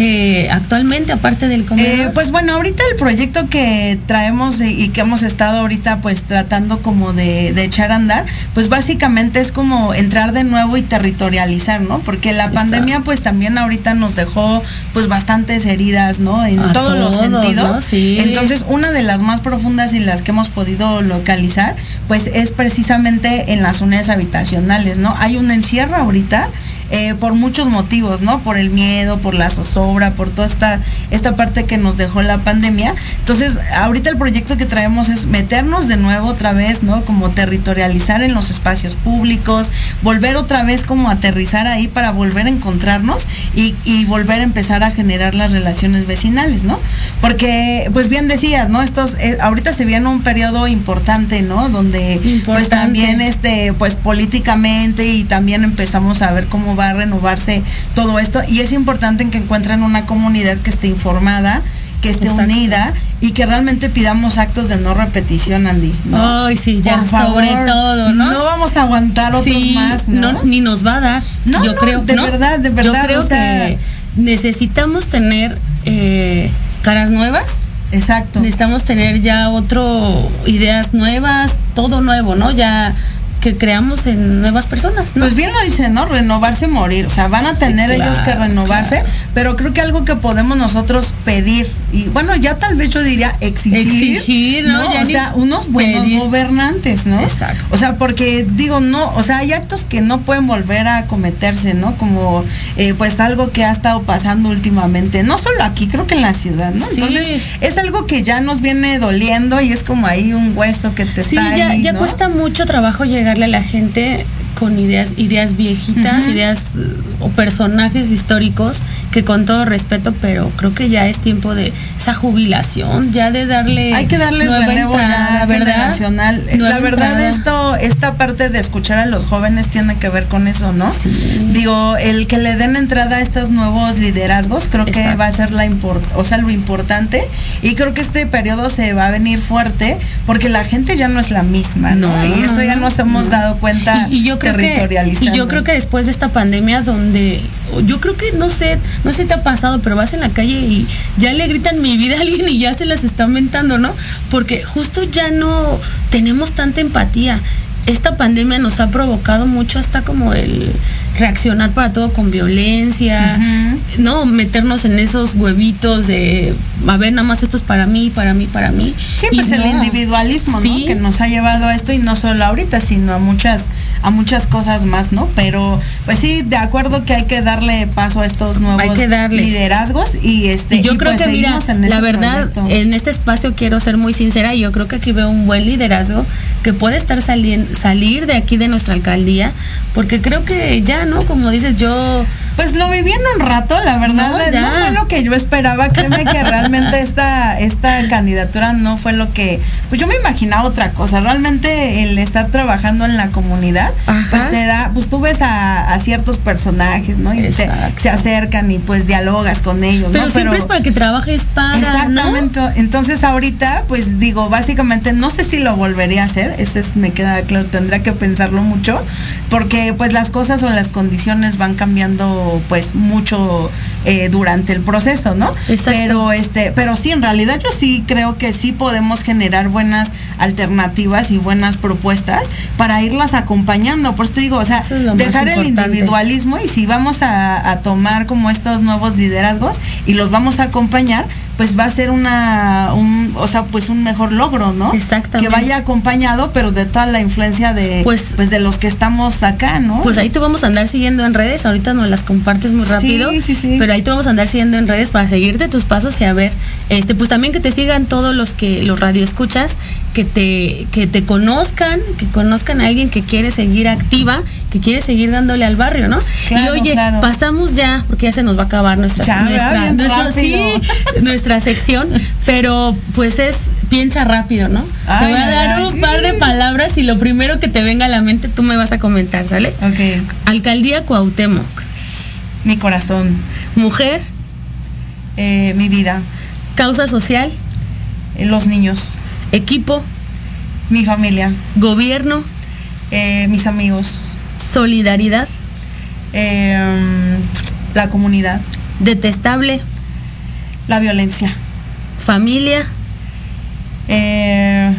eh, actualmente, aparte del comedor? Eh, pues bueno, ahorita el proyecto que traemos y, y que hemos estado ahorita pues tratando como de, de echar a andar, pues básicamente es como entrar de nuevo y territorializar, ¿no? Porque la Exacto. pandemia pues también ahorita nos dejó pues bastantes heridas, ¿no? En A todos, los sentidos. ¿no? Sí. Entonces, una de las más profundas y las que hemos podido localizar, pues es precisamente en las unidades habitacionales, ¿no? Hay un encierro ahorita eh, por muchos motivos, ¿no? Por el miedo, por la zozobra, por toda esta, esta parte que nos dejó la pandemia. Entonces, ahorita el proyecto que traemos es meternos de nuevo otra vez, ¿no? Como territorializar en los espacios públicos, volver otra vez como aterrizar ahí para volver a encontrarnos y, y volver a empezar a generar las relaciones vecinales, ¿no? Porque, pues bien decías, ¿no? Estos, eh, ahorita se viene un periodo importante, ¿no? Donde pues también este, pues políticamente y también empezamos a ver cómo va a renovarse todo esto. Y es importante en que encuentren una comunidad que esté informada, que esté Exacto. unida y que realmente pidamos actos de no repetición, Andy. ¿no? Ay, sí, ya, Por favor, sobre todo, ¿no? vamos a aguantar otros Sí, más, ¿no? ni nos va a dar. No, yo no, creo. de ¿no? verdad, de verdad, Yo creo o sea- que necesitamos tener eh, caras nuevas. Exacto. Necesitamos tener ya otro ideas nuevas, todo nuevo, ¿no? Ya que creamos en nuevas personas. Pues bien lo dice, ¿no? Renovarse, morir. O sea, van a tener ellos que renovarse, pero creo que algo que podemos nosotros pedir, y bueno, ya tal vez yo diría exigir, exigir ¿no? o sea, unos buenos gobernantes, ¿no? Exacto. O sea, porque digo, no, o sea, hay actos que no pueden volver a cometerse, ¿no? Como eh, pues algo que ha estado pasando últimamente, no solo aquí, creo que en la ciudad, ¿no? Entonces, es algo que ya nos viene doliendo y es como ahí un hueso que te sí, está ya, ahí, ya ¿no? cuesta mucho trabajo llegarle a la gente con ideas, ideas viejitas, ideas eh, o personajes históricos que con todo respeto, pero creo que ya es tiempo de esa jubilación, ya de darle Hay que darle nueva relevo entrada, ya ¿verdad? generacional. Nueva La verdad entrada. esto, esta parte de escuchar a los jóvenes tiene que ver con eso, ¿no? Digo, el que le den entrada a estos nuevos liderazgos, creo que va a ser la import o sea, lo importante. Y creo que este periodo se va a venir fuerte porque la gente ya no es la misma, ¿no? No, y eso ya no, nos hemos no. dado cuenta y, y yo creo que territorializando. y yo creo que después de esta pandemia donde yo creo que no sé no sé te ha pasado pero vas en la calle y ya le gritan mi vida a alguien y ya se las está mentando no porque justo ya no tenemos tanta empatía esta pandemia nos ha provocado mucho hasta como el reaccionar para todo con violencia, no meternos en esos huevitos de a ver nada más esto es para mí, para mí, para mí. Sí, Y pues el no. individualismo, Sí. ¿no? Que nos ha llevado a esto y no solo ahorita, sino a muchas, a muchas cosas más, ¿no? Pero, pues sí, de acuerdo que hay que darle paso a estos nuevos Hay que darle. liderazgos y este. Y yo y creo pues que mira, en la ese verdad, proyecto. en este espacio quiero ser muy sincera y yo creo que aquí veo un buen liderazgo que puede estar saliendo, salir de aquí de nuestra alcaldía, porque creo que ya, ¿no? Como dices, yo Pues lo viví en un rato, la verdad, No, no, fue lo que yo esperaba. Créeme que realmente esta, esta candidatura no fue lo que. Pues yo me imaginaba otra cosa. Realmente el estar trabajando en la comunidad, pues te da, pues tú ves a, a ciertos personajes, ¿no? Y te- se acercan y pues dialogas con ellos, pero ¿no? siempre es para que trabajes para, ¿no? Exactamente. Entonces ahorita, pues digo, básicamente no sé si lo volvería a hacer, ese es, me queda claro, tendrá que pensarlo mucho, porque pues las cosas o las condiciones van cambiando pues mucho eh, durante el proceso, ¿no? Exacto. Pero este, pero sí, en realidad yo sí creo que sí podemos generar buenas alternativas y buenas propuestas para irlas acompañando. Por eso te digo, o sea, es dejar el individualismo y si vamos a, a tomar como estos nuevos liderazgos y los vamos a acompañar, pues va a ser una, un, o sea, pues un mejor logro, ¿no? Exactamente. Que vaya acompañado, pero de toda la influencia de, Pues- pues, de los que estamos acá, ¿no? Pues ahí te vamos a andar siguiendo en redes, ahorita nos las compartes muy rápido, Sí, sí, sí. pero ahí te vamos a andar siguiendo en redes para seguirte tus pasos y a ver, este, pues también que te sigan todos los que los radioescuchas, que te que te conozcan, que conozcan a alguien que quiere seguir activa, que quiere seguir dándole al barrio, ¿no? Claro, y oye, claro. pasamos ya porque ya se nos va a acabar nuestra nuestra, sí, sección, pero pues es piensa rápido, ¿no? Ay, te voy a dar ay, un par de palabras y lo primero que te venga a la mente tú me vas a comentar, ¿sale? Ok, Alcaldía Cuauhtémoc. mi corazón, Mujer, eh, mi vida, causa social, eh, los niños, equipo, mi familia, gobierno, eh, mis amigos, solidaridad, la comunidad, detestable, la violencia, familia,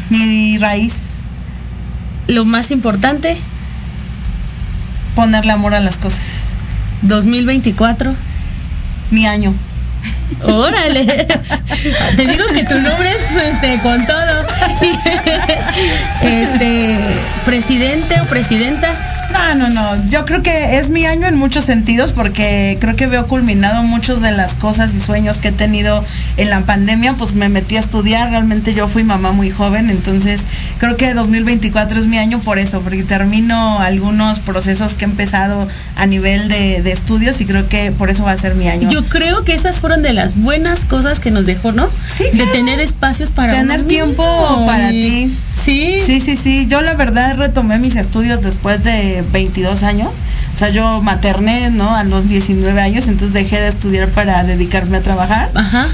mi raíz, lo más importante, ponerle amor a las cosas, 2024. mi año. Órale. Te digo que tu nombre es este, con todo. Este, presidente o presidenta. No, no, no. Yo creo que es mi año en muchos sentidos porque creo que veo culminado muchas de las cosas y sueños que he tenido en la pandemia. Pues me metí a estudiar. Realmente yo fui mamá muy joven. Entonces creo que 2024 es mi año por eso, porque termino algunos procesos que he empezado a nivel de, de estudios y creo que por eso va a ser mi año. Yo creo que esas fueron de las buenas cosas que nos dejó, ¿no? Sí, De claro. tener espacios para Tener tiempo mismo para ti. Sí. Sí, sí, sí. Yo la verdad retomé mis estudios después de 22 años o sea, yo materné, ¿no? A los 19 años, entonces dejé de estudiar para dedicarme a trabajar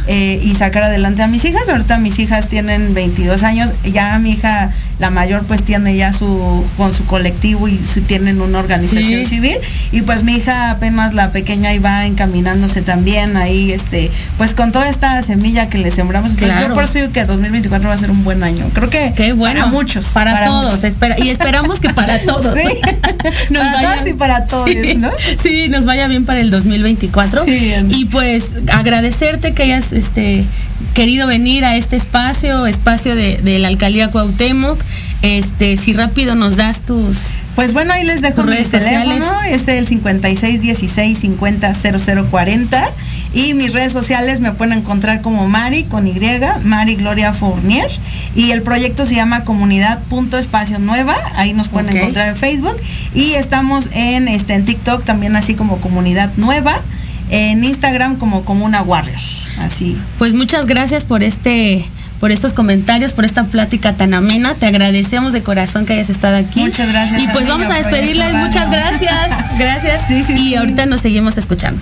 eh, y sacar adelante a mis hijas. Ahorita mis hijas tienen 22 años, ya mi hija, la mayor, pues tiene ya su, con su colectivo y su, tienen una organización civil. Y pues mi hija apenas la pequeña iba encaminándose también ahí, este, pues con toda esta semilla que le sembramos. Yo por eso digo que 2024 va a ser un buen año. Creo que Qué bueno. para muchos. Para, todos. Espera, y esperamos que para todos. Sí. para todos y para todos, sí, ¿no? Sí, nos vaya bien para el 2024. y pues agradecerte que hayas este querido venir a este espacio, espacio de, de la alcaldía Cuauhtémoc. Este, si rápido nos das tus pues bueno, ahí les dejo mi teléfono, es el 5616 500040 y mis redes sociales me pueden encontrar como Mari con Y, Mari Gloria Fournier y el proyecto se llama Comunidad Punto Espacio Nueva, ahí nos pueden encontrar en Facebook y estamos en este en TikTok también así como Comunidad Nueva, en Instagram como Comuna Warrior, así. Pues muchas gracias por este por estos comentarios, por esta plática tan amena. Te agradecemos de corazón que hayas estado aquí. Muchas gracias. Y pues vamos a despedirles. Muchas gracias. Gracias. y ahorita nos seguimos escuchando.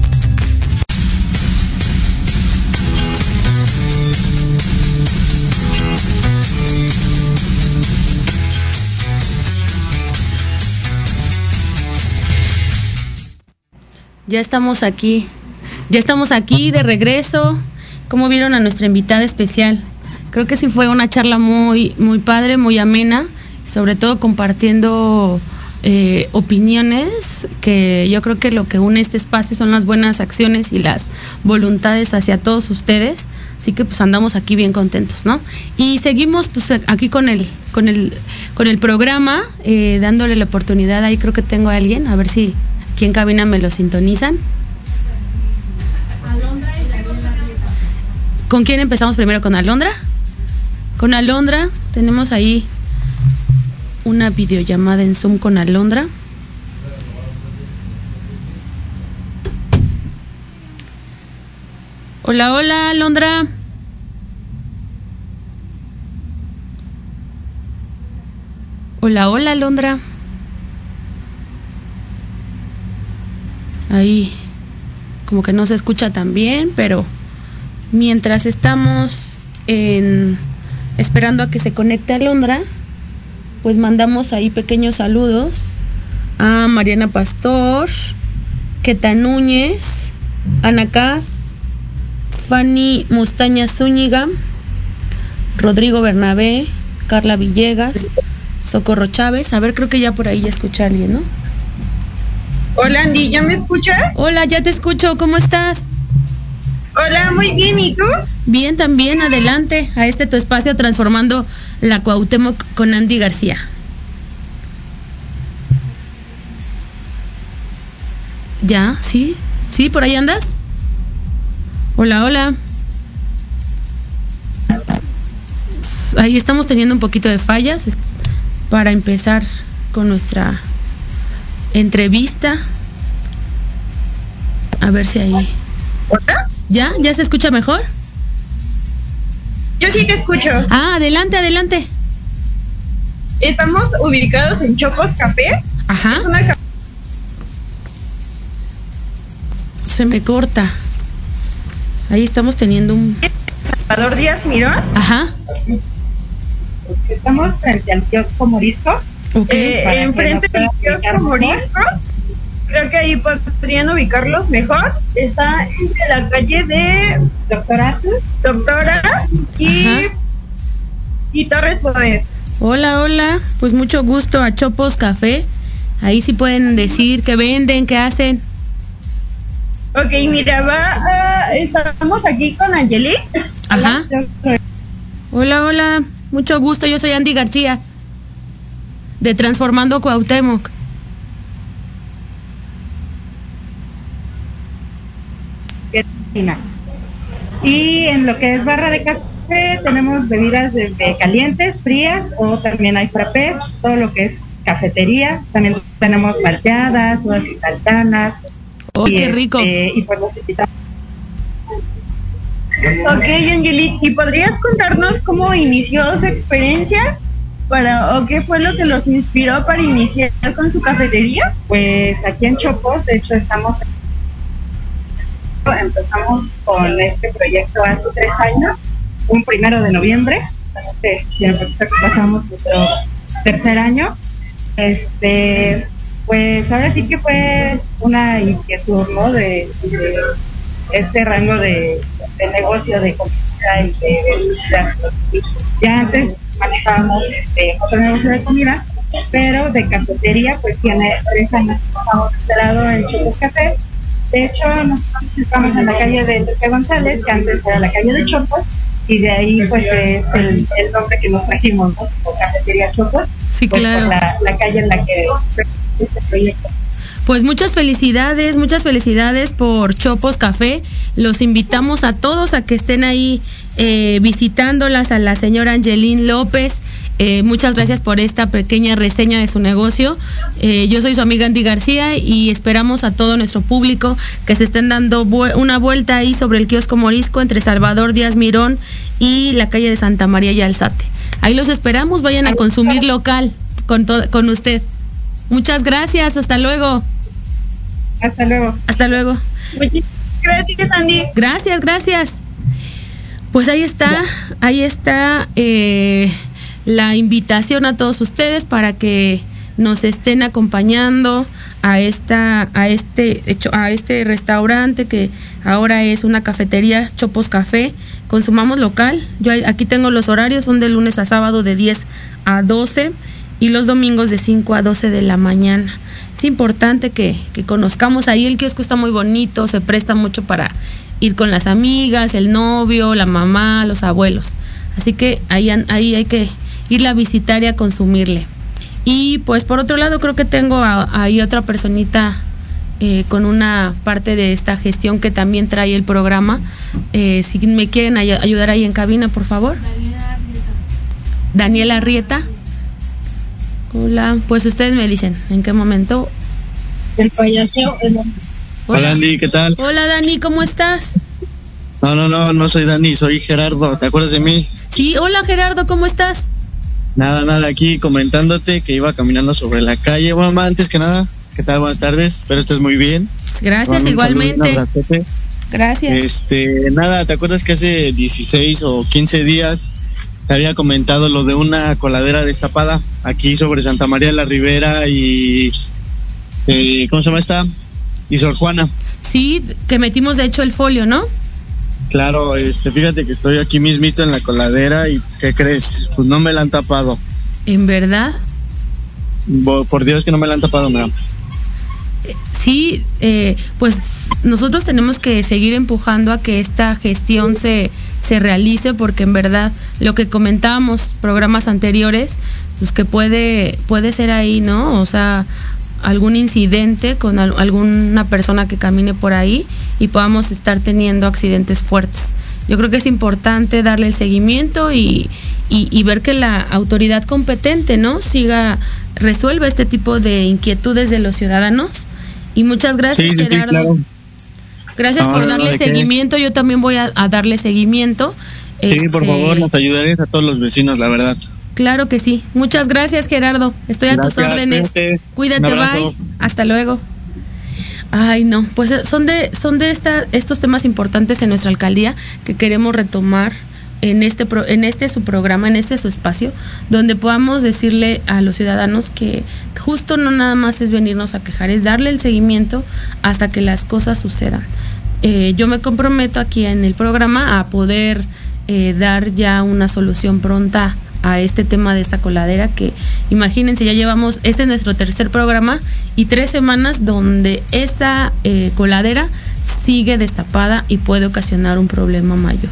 Ya estamos aquí. Ya estamos aquí de regreso. ¿Cómo vieron a nuestra invitada especial? Creo que sí fue una charla muy, muy padre, muy amena, sobre todo compartiendo eh, opiniones, que yo creo que lo que une este espacio son las buenas acciones y las voluntades hacia todos ustedes. Así que pues andamos aquí bien contentos, ¿no? Y seguimos pues aquí con el, con el, con el programa, eh, dándole la oportunidad. Ahí creo que tengo a alguien, a ver si aquí en cabina me lo sintonizan. ¿Con quién empezamos primero? ¿Con Alondra? Con Alondra tenemos ahí una videollamada en Zoom con Alondra. Hola, hola, Alondra. Hola, hola, Alondra. Ahí como que no se escucha tan bien, pero mientras estamos en, esperando a que se conecte Alondra, pues mandamos ahí pequeños saludos a Mariana Pastor, Queta Núñez, Ana Cas, Fanny Mustaña Zúñiga, Rodrigo Bernabé, Carla Villegas, Socorro Chávez. A ver, creo que ya por ahí ya escucha a alguien, ¿no? Hola Andy, ¿ya me escuchas? Hola, ya te escucho, ¿cómo estás? Hola, muy bien, ¿y tú? Bien, también, adelante a este tu espacio transformando la Cuauhtémoc con Andy García. ¿Ya? ¿Sí? ¿Sí? ¿Por ahí andas? Hola, hola. Ahí estamos teniendo un poquito de fallas para empezar con nuestra entrevista. A ver si ahí. ¿Ya? ¿Ya se escucha mejor? Yo sí te escucho. Ah, adelante, adelante. Estamos ubicados en Chocos Café. Ajá. Es una Se me corta. Ahí estamos teniendo un. Salvador Díaz Mirón. Ajá. Estamos frente al kiosco Morisco. Ok. Eh, enfrente del kiosco. Morisco. Creo que ahí podrían ubicarlos mejor. Está entre la calle de Doctora, Doctora y, Ajá. y Torres Bodet. Hola, hola. Pues mucho gusto a Chopos Café. Ahí sí pueden decir qué venden, qué hacen. Ok, mira, va, ah, estamos aquí con Angelique. Ajá. Hola, hola. Mucho gusto. Yo soy Andy García. De Transformando Cuauhtémoc. Y en lo que es barra de café tenemos bebidas desde calientes, frías o también hay frappés, todo lo que es cafetería. También tenemos malteadas, uvas italtanas. ¡Oh, y, qué rico! este, y pues los invitamos. Ok, Angelique, ¿y podrías contarnos cómo inició su experiencia? Para, ¿O qué fue lo que los inspiró para iniciar con su cafetería? Pues aquí en Chopos, de hecho, estamos. Empezamos con este proyecto hace tres años, un primero de noviembre. Este, pasamos nuestro tercer año. Este, pues ahora sí que fue una inquietud, ¿no? De, de este rango de, de negocio de comida y de publicidad. Ya antes manejábamos este, otro negocio de comida, pero de cafetería, pues tiene tres años que estamos instalados en Chocos Café. De hecho, nosotros estamos en la calle de Enrique González, que antes era la calle de Chocos, y de ahí pues es el, el nombre que nos trajimos, ¿no? Como Cafetería Chocos. Sí, pues, claro. la, la calle en la que este proyecto. Pues muchas felicidades, muchas felicidades por Chopos Café. Los invitamos a todos a que estén ahí eh, visitándolas a la señora Angelín López. Eh, muchas gracias por esta pequeña reseña de su negocio. Eh, yo soy su amiga Andy García y esperamos a todo nuestro público que se estén dando una vuelta ahí sobre el kiosco Morisco entre Salvador Díaz Mirón y la calle de Santa María y Alzate. Ahí los esperamos, vayan a consumir local con, con usted. Muchas gracias, hasta luego. Hasta luego. Hasta luego. Muchísimas gracias, Andy. Gracias, gracias. Pues ahí está, ahí está eh, la invitación a todos ustedes para que nos estén acompañando a esta, a este, hecho, a este restaurante que ahora es una cafetería Chopos Café. Consumamos local. Yo aquí tengo los horarios, son de lunes a sábado de 10 a 12 y los domingos de 5 a 12 de la mañana. Es importante que, que conozcamos ahí, el kiosco está muy bonito, se presta mucho para ir con las amigas, el novio, la mamá, los abuelos. Así que ahí, ahí hay que irla a visitar y a consumirle. Y pues por otro lado creo que tengo ahí otra personita eh, con una parte de esta gestión que también trae el programa. Eh, si me quieren ay- ayudar ahí en cabina, por favor. Daniela Rieta. Hola, pues ustedes me dicen en qué momento. El payaseo es lo Hola Andy, ¿qué tal? Hola Dani, ¿cómo estás? No, no, no, no soy Dani, soy Gerardo, ¿te acuerdas de mí? Sí, hola Gerardo, ¿cómo estás? Nada, nada, aquí comentándote que iba caminando sobre la calle. Bueno, antes que nada, ¿qué tal? Buenas tardes, espero estés muy bien. Gracias, saludo, igualmente. Gracias. Este, nada, ¿te acuerdas que hace 16 o 15 días te había comentado lo de una coladera destapada aquí sobre Santa María de la Ribera y eh, ¿cómo se llama esta? Y Sor Juana. Sí, que metimos de hecho el folio, ¿no? Claro, este, fíjate que estoy aquí mismito en la coladera y ¿qué crees? Pues no me la han tapado. ¿En verdad? Por Dios que no me la han tapado, mira. Sí, eh, pues nosotros tenemos que seguir empujando a que esta gestión se, se realice porque en verdad lo que comentábamos programas anteriores, pues que puede, puede ser ahí, ¿no? O sea, algún incidente con al- alguna persona que camine por ahí y podamos estar teniendo accidentes fuertes. Yo creo que es importante darle el seguimiento y, y- y ver que la autoridad competente, ¿no? Siga, resuelva este tipo de inquietudes de los ciudadanos. Y muchas gracias, Sí, sí, sí, Gerardo. claro. Gracias No, por no, darle seguimiento. Yo también voy a, a darle seguimiento. Sí, por Este, favor, nos ayudarías a todos los vecinos, la verdad. Claro que sí. Muchas gracias, Gerardo. Estoy a tus órdenes. cuídate. Bye. Hasta luego. Ay, no, pues eh, son de son de esta, estos temas importantes en nuestra alcaldía que queremos retomar en este pro- en este su programa, en este su espacio, donde podamos decirle a los ciudadanos que justo no nada más es venirnos a quejar, es darle el seguimiento hasta que las cosas sucedan. Eh, yo me comprometo aquí en el programa a poder eh, dar ya una solución pronta a este tema de esta coladera que imagínense ya llevamos este es nuestro tercer programa y tres semanas donde esa eh, coladera sigue destapada y puede ocasionar un problema mayor.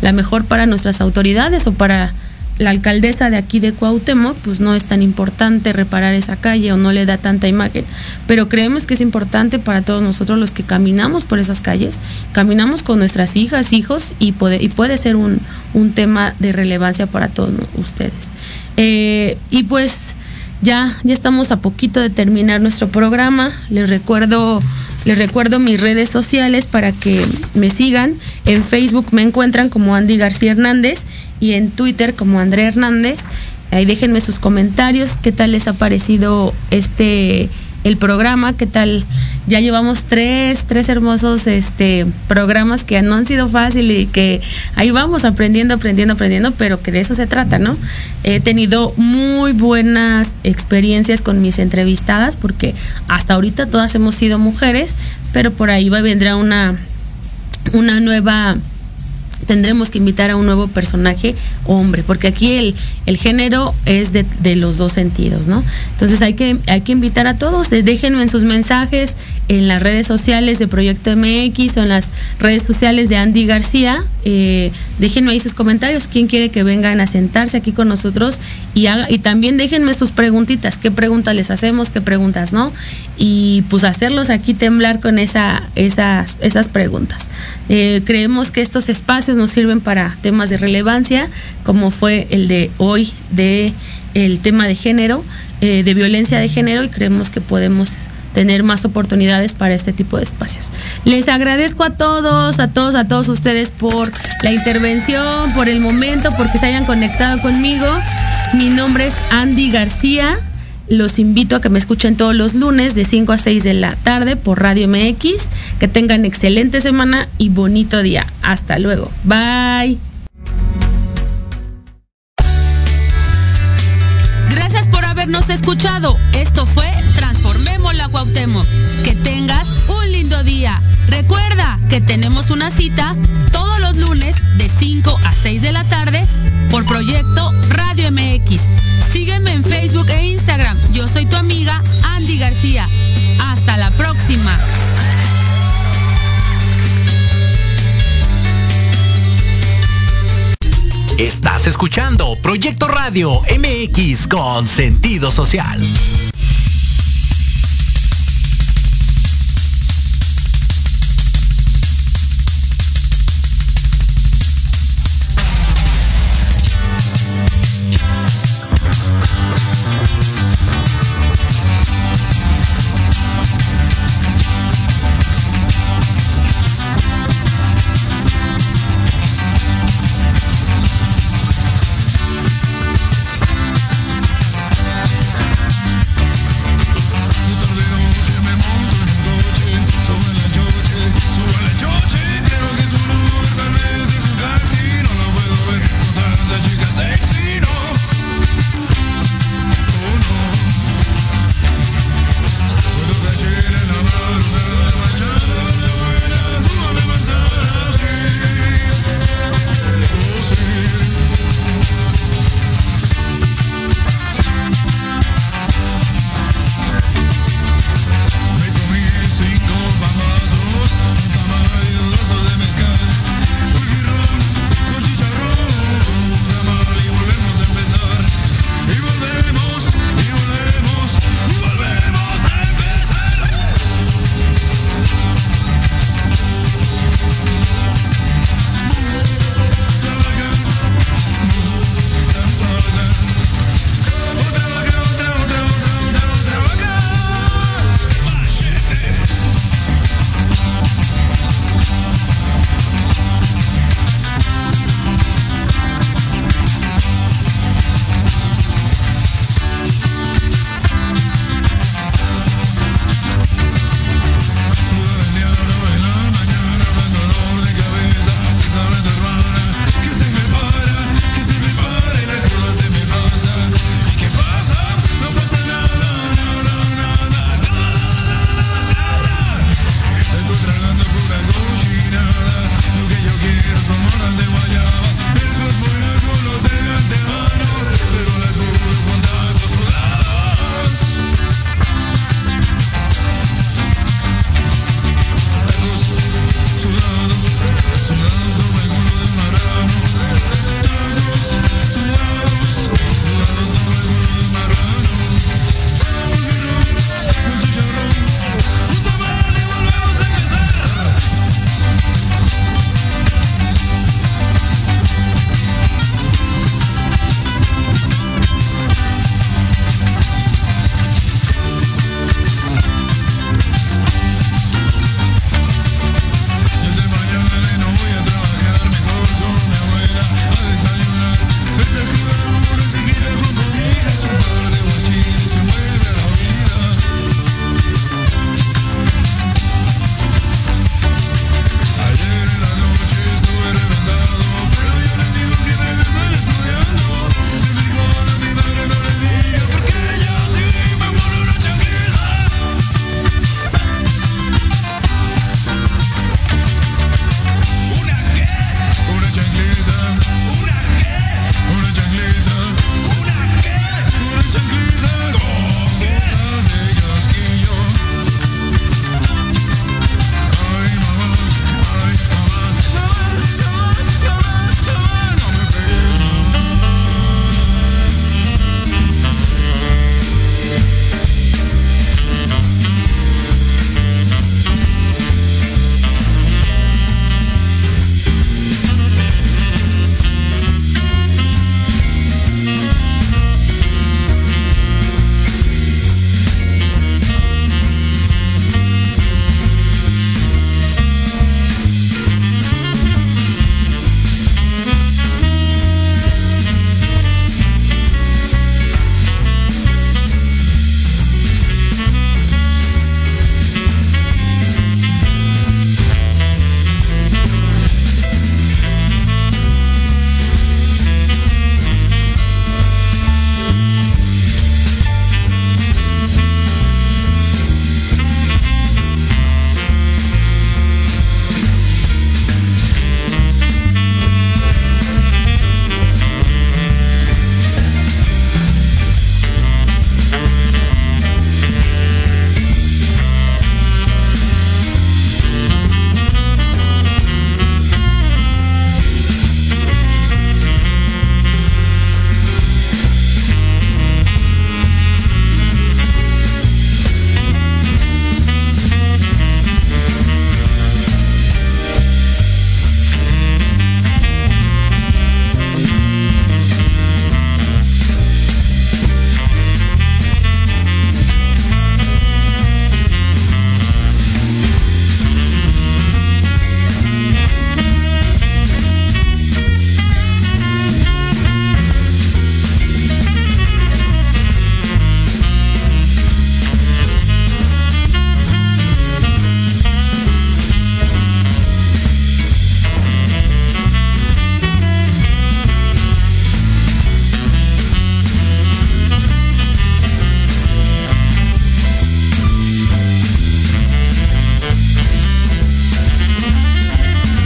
La mejor para nuestras autoridades o para la alcaldesa de aquí de Cuauhtémoc, pues no es tan importante reparar esa calle o no le da tanta imagen, pero creemos que es importante para todos nosotros los que caminamos por esas calles, caminamos con nuestras hijas, hijos y puede, y puede ser un, un tema de relevancia para todos ustedes. Eh, y pues ya, ya estamos a poquito de terminar nuestro programa. Les recuerdo, les recuerdo mis redes sociales para que me sigan. En Facebook me encuentran como Andy García Hernández y en Twitter como André Hernández. Ahí déjenme sus comentarios, qué tal les ha parecido este el programa, qué tal. Ya llevamos tres, tres hermosos este programas que no han sido fáciles y que ahí vamos aprendiendo, aprendiendo, aprendiendo, pero que de eso se trata, ¿no? He tenido muy buenas experiencias con mis entrevistadas, porque hasta ahorita todas hemos sido mujeres, pero por ahí vendrá una, una nueva tendremos que invitar a un nuevo personaje hombre, porque aquí el, el género es de, de los dos sentidos, ¿no? Entonces hay que, hay que invitar a todos, déjenme en sus mensajes en las redes sociales de Proyecto MX o en las redes sociales de Andy García, eh, déjenme ahí sus comentarios, quién quiere que vengan a sentarse aquí con nosotros y, haga, y también déjenme sus preguntitas, qué preguntas les hacemos, qué preguntas no, y pues hacerlos aquí temblar con esa, esas, esas preguntas. Eh, creemos que estos espacios nos sirven para temas de relevancia, como fue el de hoy de tema de género, eh, de violencia de género, y creemos que podemos tener más oportunidades para este tipo de espacios. Les agradezco a todos, a todos, a todos ustedes por la intervención, por el momento, porque se hayan conectado conmigo. Mi nombre es Andy García. Los invito a que me escuchen todos los lunes de 5 a 6 de la tarde por Radio MX. Que tengan excelente semana y bonito día. Hasta luego. Bye. Gracias por habernos escuchado. Esto fue Transformemos la Cuauhtémoc. Que tengas un lindo día. Recuerda que tenemos una cita todos los lunes de 5 a 6 de la tarde por Proyecto Radio MX. Sígueme en Facebook e Instagram. Yo soy tu amiga Andy García. Hasta la próxima. Estás escuchando Proyecto Radio MX con sentido social.